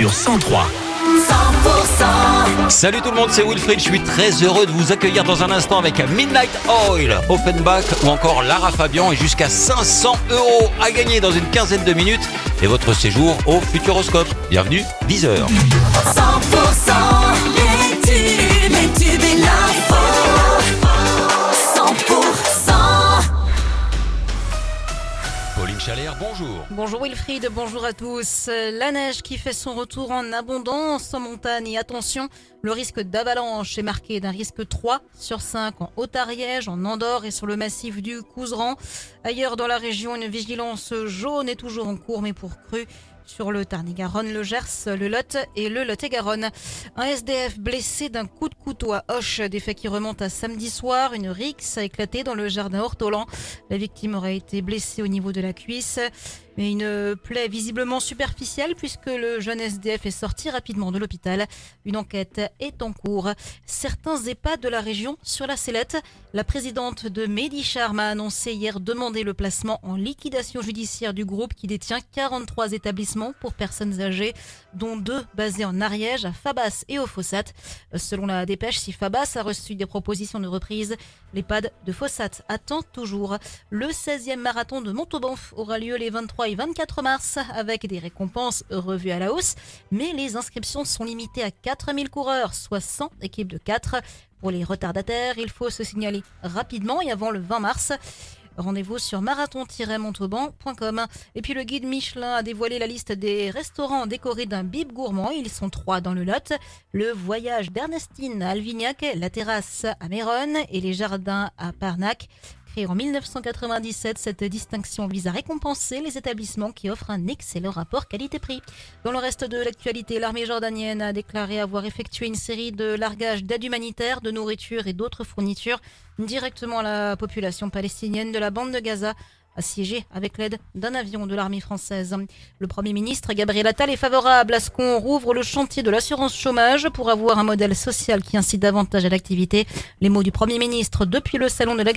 sur 103. 100% Salut tout le monde, c'est Wilfried. Je suis très heureux de vous accueillir dans un instant avec Midnight Oil, Offenbach ou encore Lara Fabian et jusqu'à 500 euros à gagner dans une quinzaine de minutes et votre séjour au Futuroscope. Bienvenue, 10h. 100% Bonjour. Bonjour Wilfried, bonjour à tous. La neige qui fait son retour en abondance en montagne et attention, le risque d'avalanche est marqué d'un risque 3 sur 5 en Haute-Ariège, en Andorre et sur le massif du Couseran. Ailleurs dans la région, une vigilance jaune est toujours en cours mais pour cru sur le Tarn-et-Garonne, le Gers, le Lot et le Lot-et-Garonne. Un SDF blessé d'un coup de couteau à Hoche, des faits qui remontent à samedi soir. Une rixe a éclaté dans le jardin Hortolan. La victime aurait été blessée au niveau de la cuisse, mais une plaie visiblement superficielle puisque le jeune SDF est sorti rapidement de l'hôpital. Une enquête est en cours. Certains EHPAD de la région sur la sellette. La présidente de Medicharm a annoncé hier demander le placement en liquidation judiciaire du groupe qui détient 43 établissements pour personnes âgées, dont deux basés en Ariège, à Fabas et au Fossat. Selon la dépêche, si Fabas a reçu des propositions de reprise, l'EHPAD de Fossat attend toujours. Le 16e marathon de Montauban aura lieu les 23 et 24 mars avec des récompenses revues à la hausse, mais les inscriptions sont limitées à 4000 coureurs, soit 100 équipes de 4. Pour les retardataires, il faut se signaler rapidement et avant le 20 mars. Rendez-vous sur marathon-montauban.com. Et puis le guide Michelin a dévoilé la liste des restaurants décorés d'un bib gourmand. Ils sont trois dans le Lot. Le voyage d'Ernestine à Alvignac, la terrasse à Méronne et les jardins à Parnac. En 1997, cette distinction vise à récompenser les établissements qui offrent un excellent rapport qualité-prix. Dans le reste de l'actualité, l'armée jordanienne a déclaré avoir effectué une série de largages d'aide humanitaire, de nourriture et d'autres fournitures directement à la population palestinienne de la bande de Gaza assiégée avec l'aide d'un avion de l'armée française. Le Premier ministre Gabriel Attal est favorable à ce qu'on rouvre le chantier de l'assurance chômage pour avoir un modèle social qui incite davantage à l'activité. Les mots du Premier ministre depuis le salon de l'agriculture